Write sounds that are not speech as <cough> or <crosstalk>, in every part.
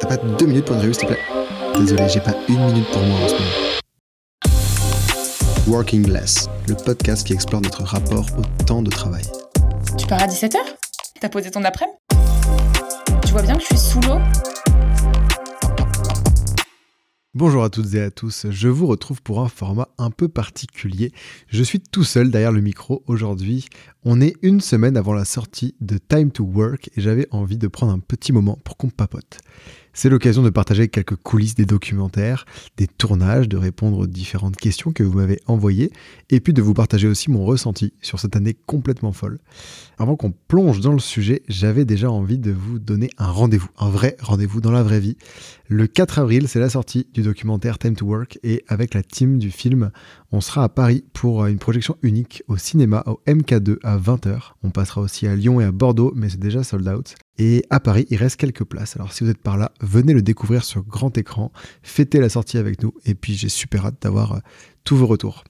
T'as pas deux minutes pour une revue, s'il te plaît? Désolé, j'ai pas une minute pour moi en ce moment. Working Less, le podcast qui explore notre rapport au temps de travail. Tu pars à 17h T'as posé ton après-midi? Tu vois bien que je suis sous l'eau? Bonjour à toutes et à tous, je vous retrouve pour un format un peu particulier. Je suis tout seul derrière le micro aujourd'hui. On est une semaine avant la sortie de Time to Work et j'avais envie de prendre un petit moment pour qu'on papote. C'est l'occasion de partager quelques coulisses des documentaires, des tournages, de répondre aux différentes questions que vous m'avez envoyées, et puis de vous partager aussi mon ressenti sur cette année complètement folle. Avant qu'on plonge dans le sujet, j'avais déjà envie de vous donner un rendez-vous, un vrai rendez-vous dans la vraie vie. Le 4 avril, c'est la sortie du documentaire Time to Work, et avec la team du film, on sera à Paris pour une projection unique au cinéma au MK2 à 20h. On passera aussi à Lyon et à Bordeaux, mais c'est déjà sold out. Et à Paris, il reste quelques places. Alors si vous êtes par là, venez le découvrir sur grand écran, fêtez la sortie avec nous, et puis j'ai super hâte d'avoir euh, tous vos retours.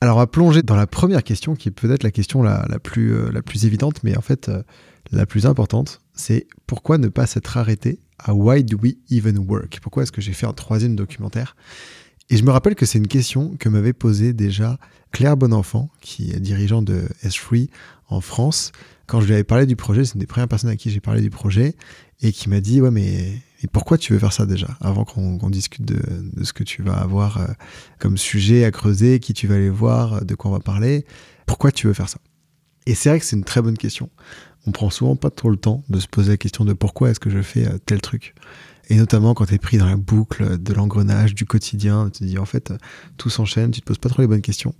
Alors on va plonger dans la première question, qui est peut-être la question la, plus, euh, plus évidente, mais en fait euh, la plus importante, c'est pourquoi ne pas s'être arrêté à Why Do We Even Work? Pourquoi est-ce que j'ai fait un troisième documentaire? Et je me rappelle que c'est une question que m'avait posée déjà Claire Bonenfant, qui est dirigeante de S3 en France, quand je lui avais parlé du projet, c'est une des premières personnes à qui j'ai parlé du projet, et qui m'a dit, ouais, mais pourquoi tu veux faire ça déjà Avant qu'on discute de, ce que tu vas avoir euh, comme sujet à creuser, qui tu vas aller voir, de quoi on va parler, pourquoi tu veux faire ça? Et c'est vrai que c'est une très bonne question. On prend souvent pas trop le temps de se poser la question de pourquoi est-ce que je fais euh, tel truc. Et notamment quand tu es pris dans la boucle de l'engrenage du quotidien, tu te dis en fait, tout s'enchaîne, tu te poses pas trop les bonnes questions.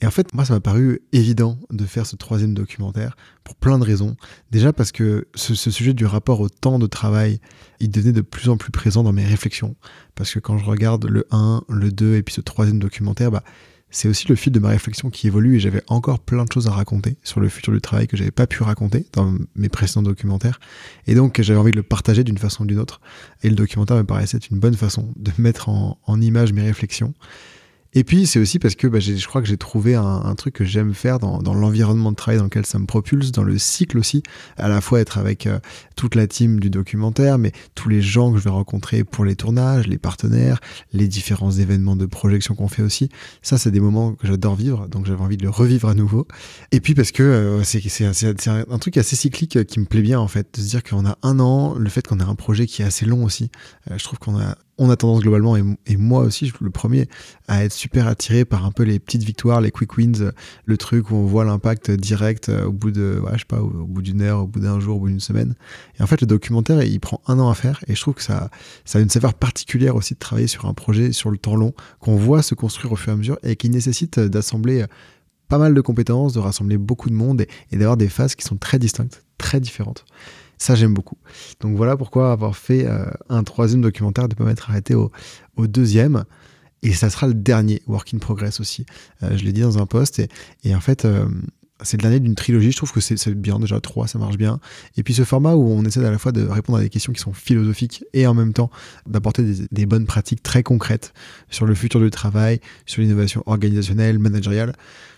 Et en fait, moi, ça m'a paru évident de faire ce troisième documentaire pour plein de raisons. Déjà parce que ce, sujet du rapport au temps de travail, il devenait de plus en plus présent dans mes réflexions. Parce que quand je regarde le 1, le 2 et puis ce troisième documentaire, bah, c'est aussi le fil de ma réflexion qui évolue et j'avais encore plein de choses à raconter sur le futur du travail que j'avais pas pu raconter dans mes précédents documentaires. Et donc j'avais envie de le partager d'une façon ou d'une autre. Et le documentaire me paraissait une bonne façon de mettre en, en image mes réflexions. Et puis, c'est aussi parce que bah, je crois que j'ai trouvé un, truc que j'aime faire dans, l'environnement de travail dans lequel ça me propulse, dans le cycle aussi, à la fois être avec euh, toute la team du documentaire, mais tous les gens que je vais rencontrer pour les tournages, les partenaires, les différents événements de projection qu'on fait aussi. Ça, c'est des moments que j'adore vivre, donc j'avais envie de le revivre à nouveau. Et puis parce que euh, c'est un truc assez cyclique qui me plaît bien, en fait, de se dire qu'on a un an, le fait qu'on a un projet qui est assez long aussi. Euh, je trouve qu'on a on a tendance globalement, et, moi aussi, le premier, à être super attiré par un peu les petites victoires, les quick wins, le truc où on voit l'impact direct euh, au bout de, je au, bout d'une heure, au bout d'un jour, au bout d'une semaine. Et en fait, le documentaire, il prend un an à faire, et je trouve que ça, ça a une saveur particulière aussi de travailler sur un projet sur le temps long, qu'on voit se construire au fur et à mesure, et qui nécessite d'assembler pas mal de compétences, de rassembler beaucoup de monde, et d'avoir des phases qui sont très distinctes, très différentes. Ça, j'aime beaucoup. Donc voilà pourquoi avoir fait euh, un troisième documentaire, de ne pas m'être arrêté au, deuxième. Et ça sera le dernier Work in Progress aussi. Euh, je l'ai dit dans un post. Et, et en fait, c'est l'année d'une trilogie. Je trouve que c'est bien, déjà trois, ça marche bien. Et puis ce format où on essaie à la fois de répondre à des questions qui sont philosophiques et en même temps d'apporter des, des, bonnes pratiques très concrètes sur le futur du travail, sur l'innovation organisationnelle, managériale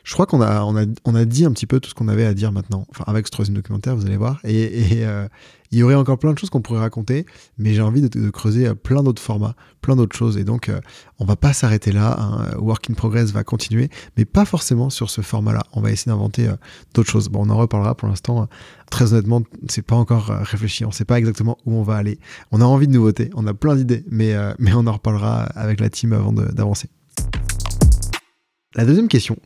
je crois qu'on a, on a, on a dit un petit peu tout ce qu'on avait à dire maintenant. Enfin, avec ce troisième documentaire, vous allez voir. Et, euh, il y aurait encore plein de choses qu'on pourrait raconter, mais j'ai envie de, creuser euh, plein d'autres formats, plein d'autres choses. Et donc, euh, on va pas s'arrêter là. Hein. Work in Progress va continuer, mais pas forcément sur ce format-là. On va essayer d'inventer d'autres choses. Bon, on en reparlera pour l'instant. très honnêtement, c'est pas encore réfléchi. On sait pas exactement où on va aller. On a envie de nouveautés, on a plein d'idées, mais, mais on en reparlera avec la team avant d'avancer. La deuxième question,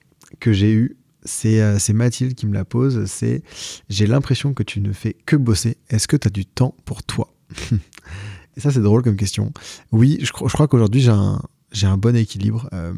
que j'ai eu, euh, c'est Mathilde qui me la pose, c'est j'ai l'impression que tu ne fais que bosser, est-ce que tu as du temps pour toi? Et ça c'est drôle comme question. Oui, je, crois qu'aujourd'hui j'ai un, un, bon équilibre. Euh,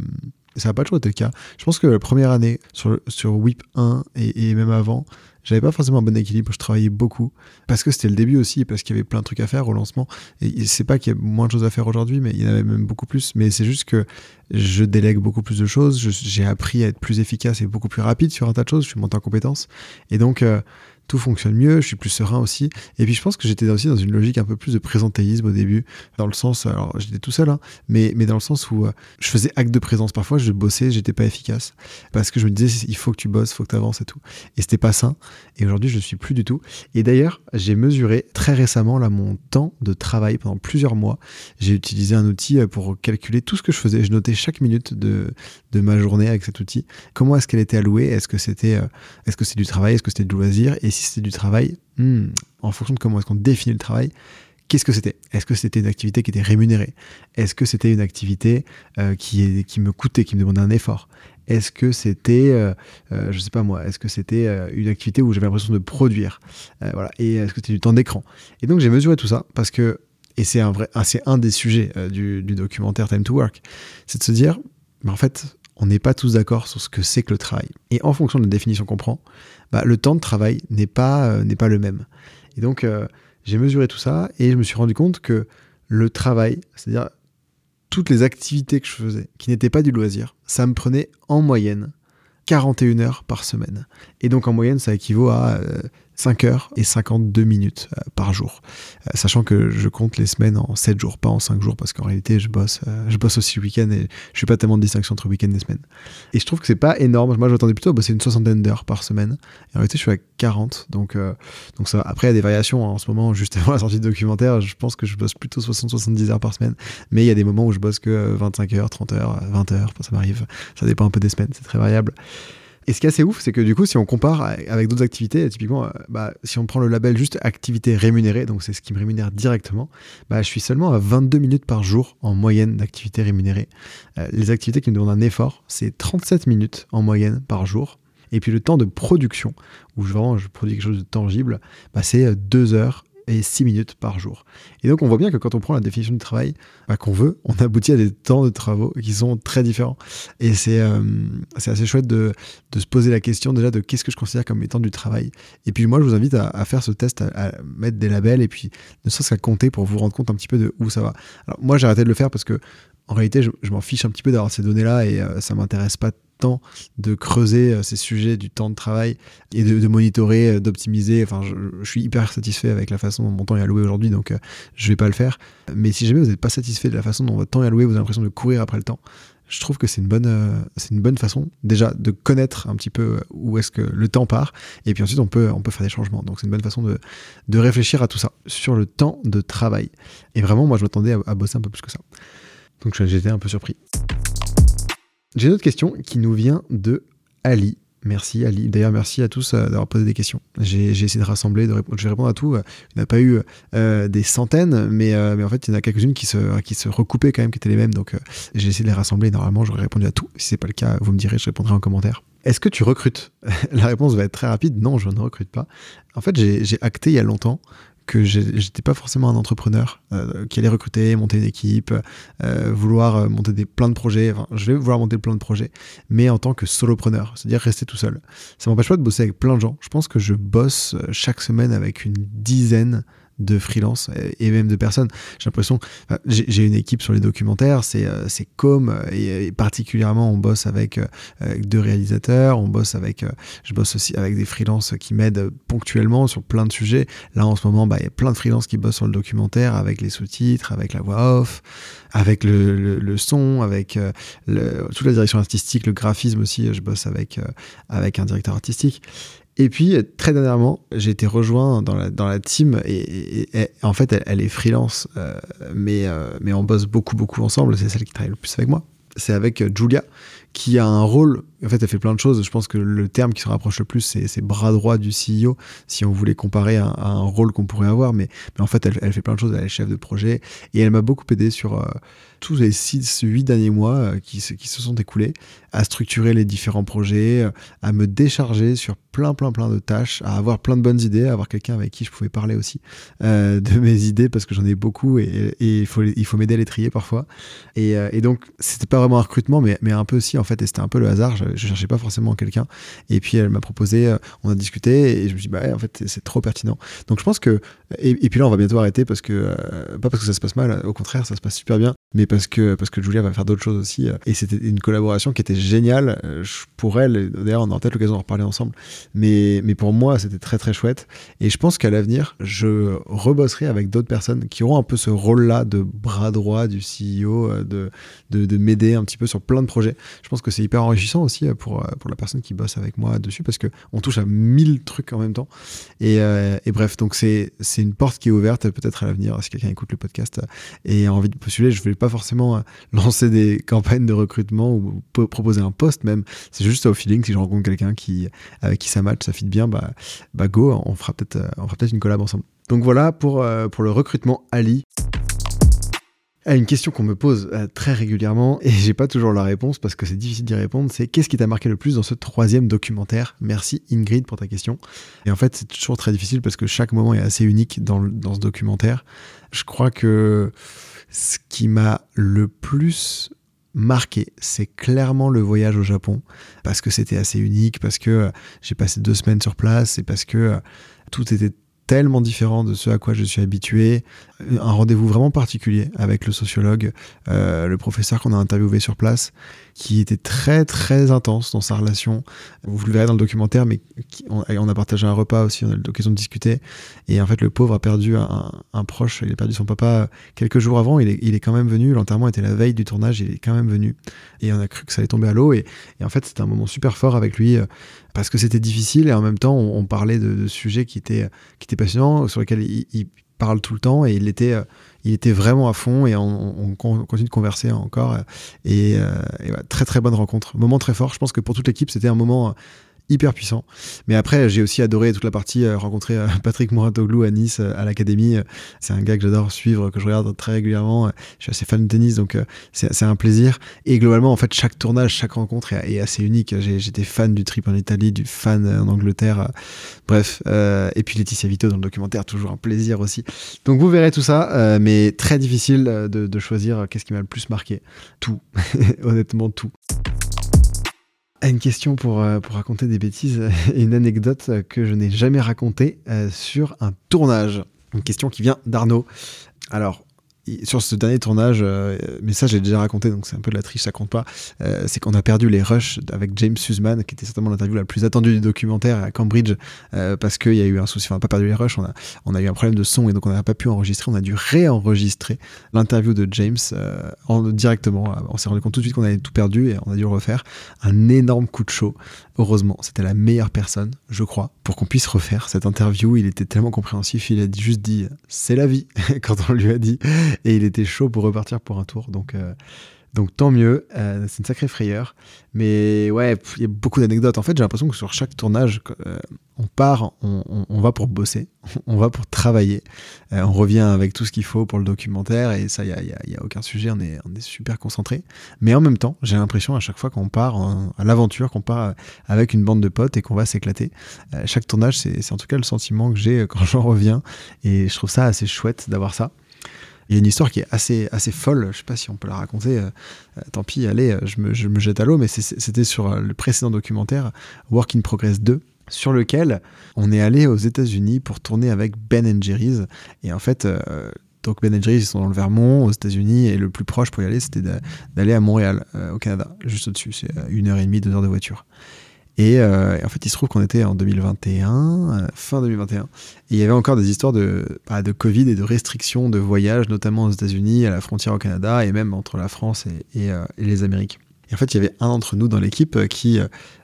ça n'a pas toujours été le cas. Je pense que la première année sur, sur WIP 1 et, et même avant, j'avais pas forcément un bon équilibre, je travaillais beaucoup parce que c'était le début aussi, parce qu'il y avait plein de trucs à faire au lancement. Et c'est pas qu'il y a moins de choses à faire aujourd'hui, mais il y en avait même beaucoup plus. Mais c'est juste que je délègue beaucoup plus de choses, j'ai appris à être plus efficace et beaucoup plus rapide sur un tas de choses, je suis monté en compétences. Et donc, euh, tout fonctionne mieux, je suis plus serein aussi. Et puis je pense que j'étais aussi dans une logique un peu plus de présentéisme au début, dans le sens, alors j'étais tout seul, hein, mais, mais dans le sens où euh, je faisais acte de présence. Parfois, je bossais, j'étais pas efficace parce que je me disais, il faut que tu bosses, il faut que tu avances et tout. Et c'était pas sain. Et aujourd'hui, je ne suis plus du tout. Et d'ailleurs, j'ai mesuré très récemment là mon temps de travail pendant plusieurs mois. J'ai utilisé un outil euh, pour calculer tout ce que je faisais. Je notais chaque minute de, de ma journée avec cet outil. Comment est-ce qu'elle était allouée? Est-ce que c'était, euh, est-ce que c'est du travail? Est-ce que c'était du loisir? Si c'était du travail, hmm, en fonction de comment est-ce qu'on définit le travail, qu'est-ce que c'était? Est-ce que c'était une activité qui était rémunérée? Est-ce que c'était une activité euh, qui, qui me coûtait, qui me demandait un effort? Est-ce que c'était, euh, euh, je sais pas moi, est-ce que c'était une activité où j'avais l'impression de produire? Voilà. Et est-ce que c'était du temps d'écran? Et donc j'ai mesuré tout ça parce que, et c'est un vrai, ah, c'est un des sujets du, documentaire Time to Work, c'est de se dire, mais en fait, on n'est pas tous d'accord sur ce que c'est que le travail. Et en fonction de la définition qu'on prend, bah, le temps de travail n'est pas, n'est pas le même. Et donc, j'ai mesuré tout ça et je me suis rendu compte que le travail, c'est-à-dire toutes les activités que je faisais, qui n'étaient pas du loisir, ça me prenait en moyenne 41 heures par semaine. Et donc en moyenne, ça équivaut à euh, 5 heures et 52 minutes euh, par jour. Euh, sachant que je compte les semaines en 7 jours, pas en 5 jours, parce qu'en réalité, je bosse, euh, je bosse aussi le week-end et je fais pas tellement de distinction entre week-end et semaine. Et je trouve que c'est pas énorme. Moi, je m'attendais plutôt à bosser une soixantaine d'heures par semaine. Et en réalité, je suis à 40. Donc, donc ça, après, il y a des variations. Hein. En ce moment, juste avant <laughs> la sortie de documentaire, je pense que je bosse plutôt 60-70 heures par semaine. Mais il y a des moments où je bosse que 25 heures, 30 heures, 20 heures. Ça m'arrive. Ça dépend un peu des semaines. C'est très variable. Et ce qui est assez ouf, c'est que du coup, si on compare avec d'autres activités, typiquement, euh, bah, si on prend le label juste activité rémunérée, donc c'est ce qui me rémunère directement, bah, je suis seulement à 22 minutes par jour en moyenne d'activité rémunérée. Euh, les activités qui me demandent un effort, c'est 37 minutes en moyenne par jour. Et puis le temps de production, où vraiment je produis quelque chose de tangible, bah, c'est 2 heures et 6 minutes par jour. Et donc on voit bien que quand on prend la définition du travail bah, qu'on veut, on aboutit à des temps de travaux qui sont très différents. Et c'est euh, assez chouette de, de, se poser la question déjà de qu'est-ce que je considère comme étant du travail. Et puis moi je vous invite à, faire ce test, à, mettre des labels et puis ne serait-ce qu'à compter pour vous rendre compte un petit peu de où ça va. Alors moi j'ai arrêté de le faire parce que en réalité, je, m'en fiche un petit peu d'avoir ces données-là et euh, ça m'intéresse pas de creuser euh, ces sujets du temps de travail et de, monitorer, euh, d'optimiser. Enfin, je, suis hyper satisfait avec la façon dont mon temps est alloué aujourd'hui, donc je vais pas le faire. Mais si jamais vous n'êtes pas satisfait de la façon dont votre temps est alloué, vous avez l'impression de courir après le temps. Je trouve que c'est une bonne, c'est une bonne façon déjà de connaître un petit peu où est-ce que le temps part, et puis ensuite on peut, on peut faire des changements. Donc c'est une bonne façon de, de réfléchir à tout ça sur le temps de travail. Et vraiment, moi je m'attendais à bosser un peu plus que ça. Donc j'étais un peu surpris. J'ai une autre question qui nous vient de Ali. Merci Ali. D'ailleurs, merci à tous euh, d'avoir posé des questions. J'ai essayé de rassembler, de répondre. À tout. Il n'y a pas eu euh, des centaines, mais, euh, mais en fait, il y en a quelques-unes qui se, qui se recoupaient quand même, qui étaient les mêmes. Donc, j'ai essayé de les rassembler. Normalement, j'aurais répondu à tout. Si c'est pas le cas, vous me direz, je répondrai en commentaire. Est-ce que tu recrutes? <laughs> La réponse va être très rapide. Non, je ne recrute pas. En fait, j'ai acté il y a longtemps que j'étais pas forcément un entrepreneur euh, qui allait recruter, monter une équipe, euh, vouloir euh, monter des plein de projets. Enfin, je vais vouloir monter plein de projets, mais en tant que solopreneur, c'est-à-dire rester tout seul. Ça m'empêche pas de bosser avec plein de gens. Je pense que je bosse chaque semaine avec une dizaine de freelance et même de personnes. J'ai l'impression, j'ai une équipe sur les documentaires, c'est euh, c'est Com et, particulièrement on bosse avec, euh, deux réalisateurs, on bosse avec, euh, je bosse aussi avec des freelances qui m'aident ponctuellement sur plein de sujets. Là en ce moment, bah, il y a plein de freelances qui bossent sur le documentaire avec les sous-titres, avec la voix off, avec le, le, son, avec le, toute la direction artistique, le graphisme aussi. Je bosse avec, avec un directeur artistique. Et puis, très dernièrement, j'ai été rejoint dans la, team et, en fait, elle, est freelance, euh, mais, euh, mais on bosse beaucoup, beaucoup ensemble. C'est celle qui travaille le plus avec moi. C'est avec euh, Julia, qui a un rôle. En fait, elle fait plein de choses. Je pense que le terme qui se rapproche le plus, c'est bras droit du CEO, si on voulait comparer à, un rôle qu'on pourrait avoir. Mais, en fait, elle, fait plein de choses. Elle est chef de projet et elle m'a beaucoup aidé sur tous les 6-8 derniers mois euh, qui, se sont écoulés à structurer les différents projets, euh, à me décharger sur plein, plein, plein de tâches, à avoir plein de bonnes idées, à avoir quelqu'un avec qui je pouvais parler aussi euh, de mes idées parce que j'en ai beaucoup et, il faut, il faut m'aider à les trier parfois. Et, et donc, c'était pas vraiment un recrutement, mais, mais un peu aussi en fait, et c'était un peu le hasard. Je cherchais pas forcément quelqu'un. Et puis elle m'a proposé, on a discuté et je me suis dit, bah en fait, c'est trop pertinent. Donc je pense que. Et, puis là, on va bientôt arrêter parce que. pas parce que ça se passe mal, au contraire, ça se passe super bien, mais parce que, parce que Julia va faire d'autres choses aussi. Et c'était une collaboration qui était géniale pour elle. D'ailleurs, on aura peut-être l'occasion d'en reparler ensemble. Mais, mais pour moi, c'était très très chouette. Et je pense qu'à l'avenir, je rebosserai avec d'autres personnes qui auront un peu ce rôle-là de bras droit du CEO, de, de m'aider un petit peu sur plein de projets. Je pense que c'est hyper enrichissant aussi pour, pour la personne qui bosse avec moi dessus parce qu'on touche à mille trucs en même temps. Et, et bref, donc c'est une porte qui est ouverte peut-être à l'avenir si quelqu'un écoute le podcast et a envie de postuler. Je ne vais pas forcément <laughs> lancer des campagnes de recrutement ou proposer un poste même. C'est juste au feeling si je rencontre quelqu'un qui, avec qui ça match, ça fit bien, bah, bah go, on fera peut-être peut une collab ensemble. Donc voilà pour le recrutement Ali. Une question qu'on me pose euh, très régulièrement <laughs> et j'ai pas toujours la réponse parce que c'est difficile d'y répondre, c'est qu'est-ce qui t'a marqué le plus dans ce troisième documentaire? Merci Ingrid pour ta question. Et en fait, c'est toujours très difficile parce que chaque moment est assez unique dans, dans ce documentaire. Je crois que ce qui m'a le plus marqué, c'est clairement le voyage au Japon parce que c'était assez unique, parce que euh, j'ai passé deux semaines sur place et parce que euh, tout était tellement différent de ce à quoi je suis habitué. Un rendez-vous vraiment particulier avec le sociologue, euh, le professeur qu'on a interviewé sur place, qui était très très intense dans sa relation. Vous le verrez dans le documentaire, mais on, a partagé un repas aussi, on a eu l'occasion de discuter. Et en fait, le pauvre a perdu un, proche, il a perdu son papa quelques jours avant, il est, il est quand même venu. L'enterrement était la veille du tournage, il est quand même venu. Et on a cru que ça allait tomber à l'eau. Et, en fait, c'était un moment super fort avec lui euh, parce que c'était difficile et en même temps, on, parlait de, sujets qui étaient, qui étaient passionnants, sur lesquels il, parle tout le temps et il était, euh, il était vraiment à fond et on, continue de converser encore. Et, euh, très très bonne rencontre, moment très fort. Je pense que pour toute l'équipe, c'était un moment hyper puissant. Mais après, j'ai aussi adoré toute la partie euh, rencontrer euh, Patrick Mouratoglou à Nice, euh, à l'Académie. C'est un gars que j'adore suivre, que je regarde très régulièrement. Je suis assez fan de tennis, donc c'est un plaisir. Et globalement, en fait, chaque tournage, chaque rencontre est, assez unique. J'étais fan du trip en Italie, du fan en Angleterre. Bref, et puis Laetitia Vito dans le documentaire, toujours un plaisir aussi. Donc vous verrez tout ça, mais très difficile de, de choisir qu'est-ce qui m'a le plus marqué. Tout, <laughs> honnêtement tout une question pour, euh, pour raconter des bêtises <laughs> et une anecdote que je n'ai jamais racontée euh, sur un tournage. Une question qui vient d'Arnaud. Alors, sur ce dernier tournage, euh, mais ça j'ai déjà raconté, donc c'est un peu de la triche, ça compte pas. Euh, c'est qu'on a perdu les rushs avec James Sussman, qui était certainement l'interview la plus attendue du documentaire à Cambridge, euh, parce qu'il y a eu un souci. On n'a pas perdu les rushs, on a, eu un problème de son et donc on n'a pas pu enregistrer. On a dû réenregistrer l'interview de James en, directement. On s'est rendu compte tout de suite qu'on avait tout perdu et on a dû refaire. Un énorme coup de chaud. Heureusement, c'était la meilleure personne, je crois, pour qu'on puisse refaire cette interview. Il était tellement compréhensif, il a juste dit c'est la vie <laughs> quand on lui a dit et il était chaud pour repartir pour un tour. Donc, euh, donc tant mieux, euh, c'est une sacrée frayeur. Mais ouais, il y a beaucoup d'anecdotes. En fait, j'ai l'impression que sur chaque tournage, euh, on part, on, va pour bosser, <laughs> on va pour travailler. on revient avec tout ce qu'il faut pour le documentaire et ça, il n'y a, a, aucun sujet, on est super concentré. Mais en même temps, j'ai l'impression à chaque fois qu'on part à l'aventure, qu'on part avec une bande de potes et qu'on va s'éclater. chaque tournage, c'est en tout cas le sentiment que j'ai quand <laughs> j'en reviens. Et je trouve ça assez chouette d'avoir ça. Il y a une histoire qui est assez, assez folle, je sais pas si on peut la raconter, euh, euh, tant pis, allez, euh, je me, je me jette à l'eau, mais c'était sur le précédent documentaire, Work in Progress 2, sur lequel on est allé aux États-Unis pour tourner avec Ben Jerry's. Et en fait, donc Ben Jerry's, ils sont dans le Vermont, aux États-Unis, et le plus proche pour y aller, c'était d'aller à Montréal, au Canada, juste au-dessus. C'est une heure et demie, deux heures de voiture. Euh, et, en fait, il se trouve qu'on était en 2021, euh, fin 2021, et il y avait encore des histoires de, bah, de Covid et de restrictions de voyage, notamment aux États-Unis, à la frontière au Canada, et même entre la France et, et euh, les Amériques. Et en fait, il y avait un d'entre nous dans l'équipe qui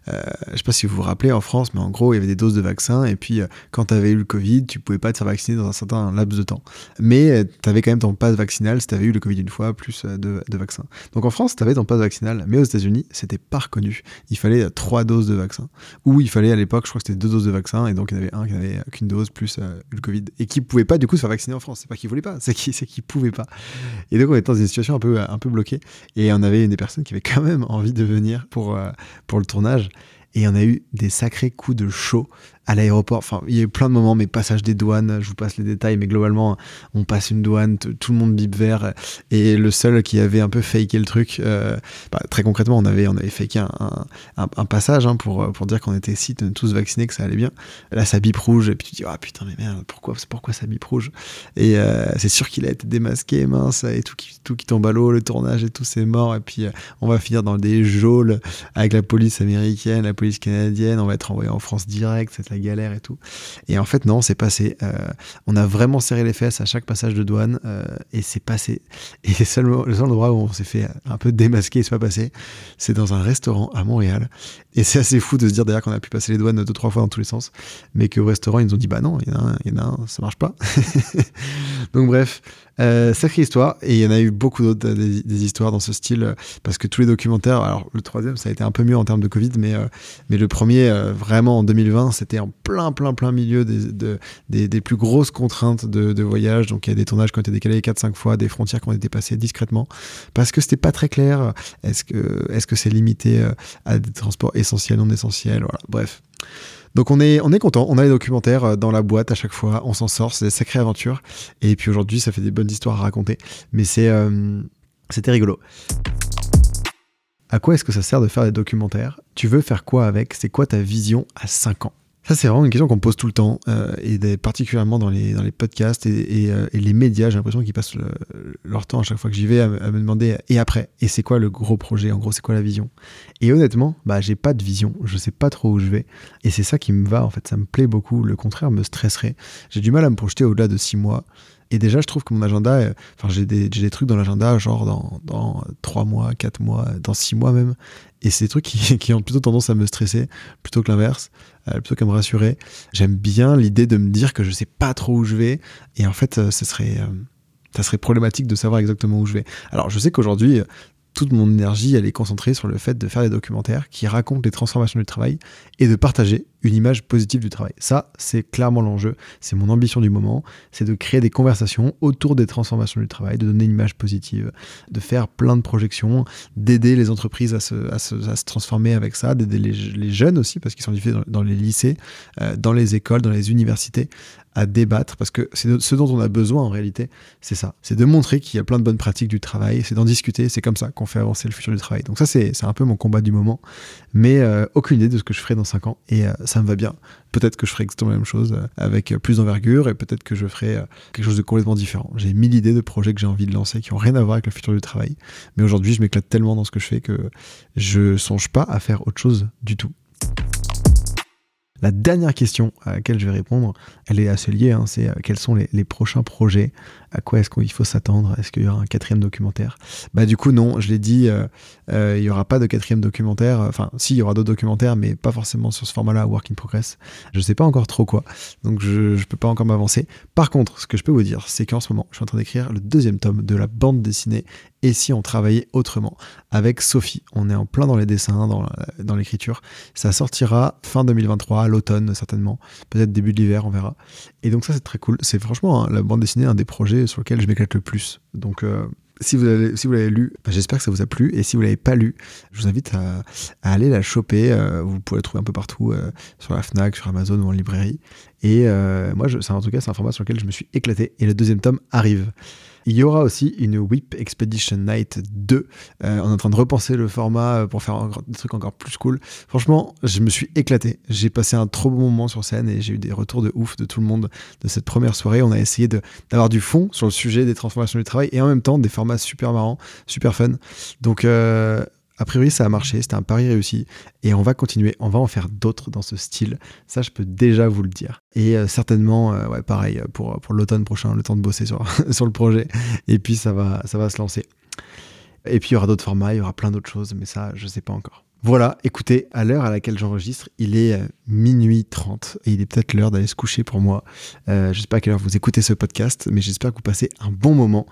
euh, je ne sais pas si vous vous rappelez en France, mais en gros, il y avait des doses de vaccin. Et puis, euh, quand tu avais eu le Covid, tu pouvais pas te faire vacciner dans un certain laps de temps. Mais euh, tu avais quand même ton passe vaccinal si tu avais eu le Covid une fois, plus de, de vaccin. Donc en France, tu avais ton passe vaccinal. Mais aux États-Unis, c'était pas reconnu. Il fallait trois doses de vaccin. Ou il fallait à l'époque, je crois que c'était deux doses de vaccin. Et donc, il y en avait un qui n'avait qu'une dose plus le Covid. Et qui pouvait pas, du coup, se faire vacciner en France. C'est pas qu'il voulait pas, <laughs> c'est qu'il qu pouvait pas. Et donc, on était dans une situation un peu, bloquée. Et on avait des personnes qui avaient quand même envie de venir pour le tournage. Et on a eu des sacrés coups de chaud à l'aéroport. Enfin, il y a eu plein de moments, mais passage des douanes, je vous passe les détails, mais globalement, on passe une douane, tout le monde bip vert, et le seul qui avait un peu faké le truc, euh, bah, très concrètement, on avait, on avait faké un, un, passage hein, pour, pour dire qu'on était si tous vaccinés, que ça allait bien. Là, ça bip rouge, et puis tu dis, ah putain, mais merde, pourquoi, pourquoi ça bip rouge? Et euh, c'est sûr qu'il a été démasqué, mince, et tout qui, tout qui tombe à l'eau, le tournage et tout, c'est mort, et puis euh, on va finir dans des geôles avec la police américaine, la police canadienne, on va être envoyé en France direct, c'est la galère et tout. Et en fait, non, c'est passé. Euh, on a vraiment serré les fesses à chaque passage de douane euh, et c'est passé. <laughs> Et le seul, le seul endroit où on s'est fait un peu démasquer et c'est pas passé, c'est dans un restaurant à Montréal. Et c'est assez fou de se dire d'ailleurs qu'on a pu passer les douanes deux, trois fois dans tous les sens, mais qu'au restaurant, ils nous ont dit bah non, il y en a un ça marche pas. <laughs> Donc bref, euh, sacrée histoire, et il y en a eu beaucoup d'autres euh, des, histoires dans ce style, euh, parce que tous les documentaires, alors le troisième, ça a été un peu mieux en termes de Covid, mais, mais le premier, vraiment en 2020, c'était en plein, plein, plein milieu des, des, plus grosses contraintes de, voyage. Donc il y a des tournages qui ont été décalés 4-5 fois, des frontières qui ont été passées discrètement, parce que c'était pas très clair. Est-ce que est-ce que c'est limité à des transports essentiels, non essentiels Voilà, bref. Donc on est, on est content, on a les documentaires euh, dans la boîte à chaque fois, on s'en sort, c'est des sacrées aventures. Et puis aujourd'hui, ça fait des bonnes histoires à raconter. Mais c'est, euh, c'était rigolo. À quoi est-ce que ça sert de faire des documentaires? Tu veux faire quoi avec? C'est quoi ta vision à 5 ans? Ça, c'est vraiment une question qu'on pose tout le temps, euh, et particulièrement dans les, dans les podcasts et, euh, les médias. J'ai l'impression qu'ils passent leur temps à chaque fois que j'y vais à, me demander et après, et c'est quoi le gros projet En gros, c'est quoi la vision? Et honnêtement, bah, j'ai pas de vision, je sais pas trop où je vais, et c'est ça qui me va en fait. Ça me plaît beaucoup. Le contraire me stresserait. J'ai du mal à me projeter au-delà de six mois. Et déjà, je trouve que mon agenda, euh, enfin, j'ai des, des, trucs dans l'agenda, genre dans, dans 3 mois, 4 mois, dans 6 mois même. Et c'est des trucs <laughs> qui, ont plutôt tendance à me stresser plutôt que l'inverse, euh, plutôt qu'à me rassurer. J'aime bien l'idée de me dire que je sais pas trop où je vais. Et en fait, euh, serait, ça serait problématique de savoir exactement où je vais. Alors, je sais qu'aujourd'hui, toute mon énergie, elle est concentrée sur le fait de faire des documentaires qui racontent les transformations du travail et de partager une image positive du travail. Ça, c'est clairement l'enjeu, c'est mon ambition du moment, c'est de créer des conversations autour des transformations du travail, de donner une image positive, de faire plein de projections, d'aider les entreprises à se, à se, transformer avec ça, d'aider les, jeunes aussi, parce qu'ils sont diffusés dans, les lycées, euh, dans les écoles, dans les universités, à débattre, parce que c'est ce dont on a besoin en réalité, c'est ça. C'est de montrer qu'il y a plein de bonnes pratiques du travail, c'est d'en discuter, c'est comme ça qu'on fait avancer le futur du travail. Donc ça, c'est un peu mon combat du moment, mais euh, aucune idée de ce que je ferai dans 5 ans, et euh, ça me va bien. Peut-être que je ferai exactement la même chose euh, avec plus d'envergure, et peut-être que je ferai quelque chose de complètement différent. J'ai mille idées de projets que j'ai envie de lancer qui ont rien à voir avec le futur du travail, mais aujourd'hui, je m'éclate tellement dans ce que je fais que je songe pas à faire autre chose du tout. La dernière question à laquelle je vais répondre, elle est assez liée, hein, c'est euh, quels sont les, prochains projets, à quoi est-ce qu'il faut s'attendre, est-ce qu'il y aura un quatrième documentaire? Bah du coup non, je l'ai dit, euh, euh, il n'y aura pas de quatrième documentaire, enfin si, il y aura d'autres documentaires, mais pas forcément sur ce format-là, Work in Progress. Je ne sais pas encore trop quoi, donc je ne peux pas encore m'avancer. Par contre, ce que je peux vous dire, c'est qu'en ce moment, je suis en train d'écrire le deuxième tome de la bande dessinée et si on travaillait autrement? Avec Sophie. On est en plein dans les dessins, dans, l'écriture. Ça sortira fin 2023, à l'automne certainement, peut-être début de l'hiver, on verra. Et donc ça c'est très cool. C'est franchement hein, la bande dessinée un des projets sur lesquels je m'éclate le plus. Donc euh, si vous l'avez lu, bah, j'espère que ça vous a plu. Et si vous l'avez pas lu, je vous invite à, aller la choper. Euh, vous pouvez la trouver un peu partout euh, sur la Fnac, sur Amazon ou en librairie. Et moi, je, en tout cas, c'est un format sur lequel je me suis éclaté. Et le deuxième tome arrive. Il y aura aussi une Whip Expedition Night 2. Euh, on est en train de repenser le format euh, pour faire des trucs encore plus cool. Franchement, je me suis éclaté. J'ai passé un trop bon moment sur scène et j'ai eu des retours de ouf de tout le monde de cette première soirée. On a essayé d'avoir du fond sur le sujet des transformations du travail et en même temps des formats super marrants, super fun. Donc, euh, a priori, ça a marché, c'était un pari réussi, et on va continuer, on va en faire d'autres dans ce style, ça je peux déjà vous le dire. Et euh, certainement, euh, ouais, pareil, pour, pour l'automne prochain, le temps de bosser sur, <laughs> sur le projet, et puis ça va, ça va se lancer. Et puis il y aura d'autres formats, il y aura plein d'autres choses, mais ça, je ne sais pas encore. Voilà, écoutez, à l'heure à laquelle j'enregistre, il est euh, minuit 30 et il est peut-être l'heure d'aller se coucher pour moi. Euh, je sais pas à quelle heure vous écoutez ce podcast, mais j'espère que vous passez un bon moment.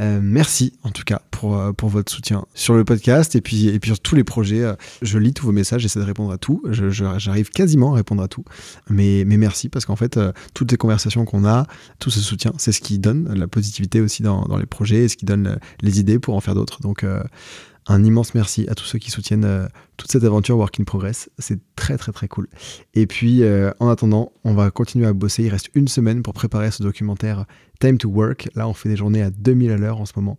Euh, merci en tout cas pour, euh, pour votre soutien sur le podcast et puis, et puis sur tous les projets. Je lis tous vos messages, j'essaie de répondre à tout. J'arrive quasiment à répondre à tout. Mais, mais merci parce qu'en fait, toutes les conversations qu'on a, tout ce soutien, c'est ce qui donne la positivité aussi dans, dans les projets et ce qui donne les idées pour en faire d'autres. Donc, Un immense merci à tous ceux qui soutiennent euh, toute cette aventure Work in Progress. C'est très très très cool. Et puis euh, en attendant, on va continuer à bosser. Il reste une semaine pour préparer ce documentaire Time to Work. Là, on fait des journées à 2000 à l'heure en ce moment.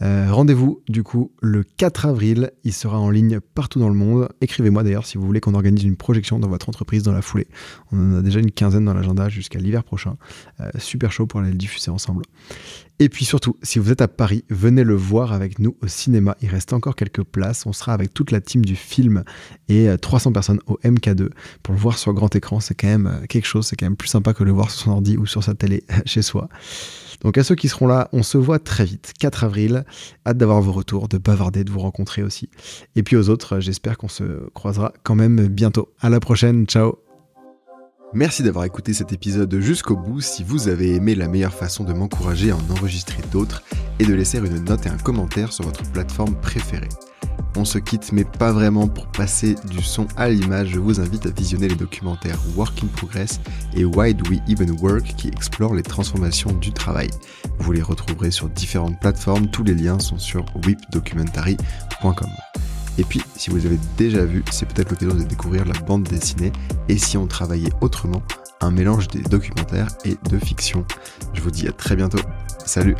Euh, rendez-vous du coup le 4 avril, il sera en ligne partout dans le monde. Écrivez-moi d'ailleurs si vous voulez qu'on organise une projection dans votre entreprise dans la foulée. On en a déjà une quinzaine dans l'agenda jusqu'à l'hiver prochain. Super chaud pour aller le diffuser ensemble. Et puis surtout, si vous êtes à Paris, venez le voir avec nous au cinéma. Il reste encore quelques places. On sera avec toute la team du film et 300 euh, personnes au MK2 pour le voir sur grand écran. C'est quand même quelque chose. C'est quand même plus sympa que le voir sur son ordi ou sur sa télé chez soi. Donc à ceux qui seront là, on se voit très vite, 4 avril. Hâte d'avoir vos retours, de bavarder, de vous rencontrer aussi. Et puis aux autres, j'espère qu'on se croisera quand même bientôt. À la prochaine, ciao Merci d'avoir écouté cet épisode jusqu'au bout. Si vous avez aimé, la meilleure façon de m'encourager à en enregistrer d'autres est de laisser une note et un commentaire sur votre plateforme préférée. On se quitte, mais pas vraiment pour passer du son à l'image. Je vous invite à visionner les documentaires Work in Progress et Why Do We Even Work qui explorent les transformations du travail. Vous les retrouverez sur différentes plateformes. Tous les liens sont sur whipdocumentary.com. Et puis, si vous avez déjà vu, c'est peut-être l'occasion de découvrir la bande dessinée et si on travaillait autrement, un mélange des documentaires et de fiction. Je vous dis à très bientôt. Salut